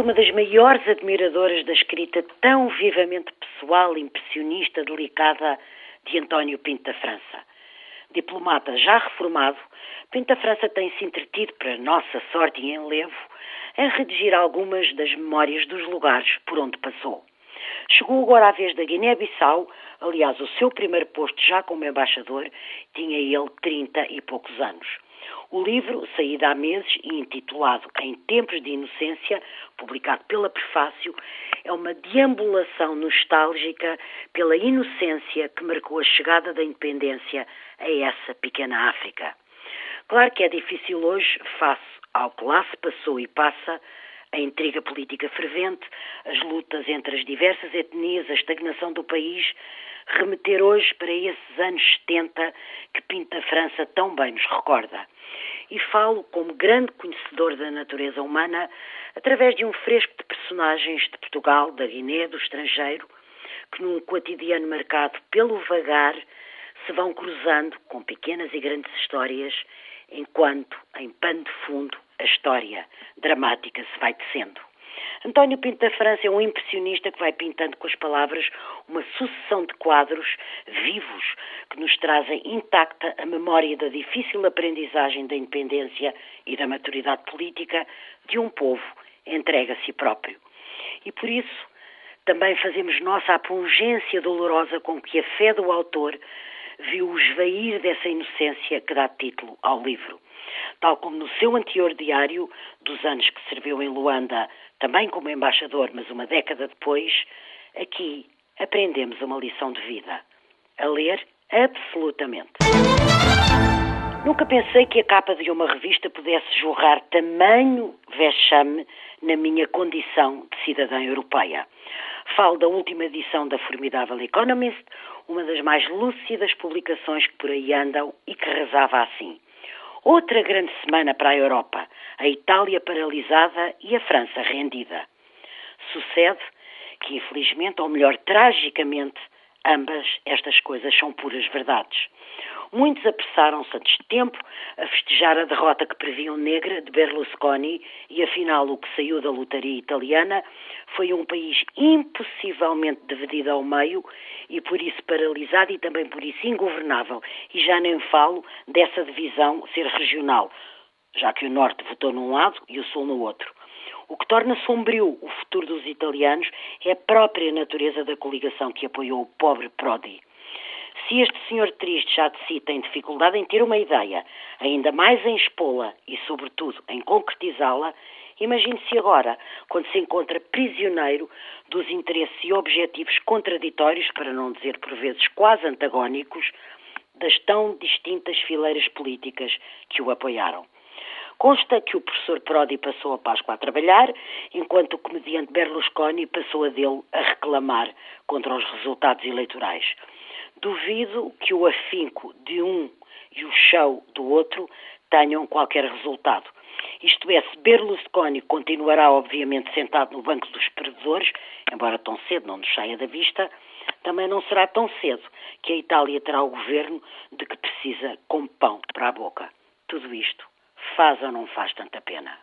uma das maiores admiradoras da escrita tão vivamente pessoal, impressionista, delicada de António Pinto da França. Diplomata já reformado, Pinto da França tem-se entretido, para nossa sorte e enlevo, em redigir algumas das memórias dos lugares por onde passou. Chegou agora a vez da Guiné-Bissau, aliás, o seu primeiro posto já como embaixador, tinha ele 30 e poucos anos. O livro, saído há meses e intitulado Em Tempos de Inocência, publicado pela Prefácio, é uma deambulação nostálgica pela inocência que marcou a chegada da independência a essa pequena África. Claro que é difícil hoje, face ao que lá se passou e passa, a intriga política fervente, as lutas entre as diversas etnias, a estagnação do país, remeter hoje para esses anos 70 que Pinta França tão bem nos recorda. E falo como grande conhecedor da natureza humana através de um fresco de personagens de Portugal, da Guiné, do estrangeiro, que num cotidiano marcado pelo vagar se vão cruzando com pequenas e grandes histórias, enquanto, em pano de fundo, a história dramática se vai tecendo. António Pinto da França é um impressionista que vai pintando com as palavras uma sucessão de quadros vivos que nos trazem intacta a memória da difícil aprendizagem da independência e da maturidade política de um povo entregue a si próprio. E por isso também fazemos nossa a pungência dolorosa com que a fé do autor viu o esvair dessa inocência que dá título ao livro. Tal como no seu anterior diário, dos anos que serviu em Luanda, também como embaixador, mas uma década depois, aqui aprendemos uma lição de vida. A ler absolutamente. Nunca pensei que a capa de uma revista pudesse jorrar tamanho vexame na minha condição de cidadã europeia. Falo da última edição da formidável Economist, uma das mais lúcidas publicações que por aí andam e que rezava assim. Outra grande semana para a Europa, a Itália paralisada e a França rendida. Sucede que, infelizmente, ou melhor, tragicamente, ambas estas coisas são puras verdades. Muitos apressaram-se antes de tempo a festejar a derrota que previam negra de Berlusconi e afinal o que saiu da lotaria italiana foi um país impossivelmente dividido ao meio e por isso paralisado e também por isso ingovernável. E já nem falo dessa divisão ser regional, já que o Norte votou num lado e o Sul no outro. O que torna sombrio o futuro dos italianos é a própria natureza da coligação que apoiou o pobre Prodi. Se este senhor triste já de si tem dificuldade em ter uma ideia, ainda mais em expô-la e, sobretudo, em concretizá-la, imagine-se agora, quando se encontra prisioneiro dos interesses e objetivos contraditórios, para não dizer por vezes quase antagónicos, das tão distintas fileiras políticas que o apoiaram. Consta que o professor Prodi passou a Páscoa a trabalhar, enquanto o comediante Berlusconi passou a dele a reclamar contra os resultados eleitorais. Duvido que o afinco de um e o show do outro tenham qualquer resultado. Isto é, se Berlusconi continuará, obviamente, sentado no banco dos perdedores, embora tão cedo não nos saia da vista, também não será tão cedo que a Itália terá o governo de que precisa como pão para a boca. Tudo isto faz ou não faz tanta pena?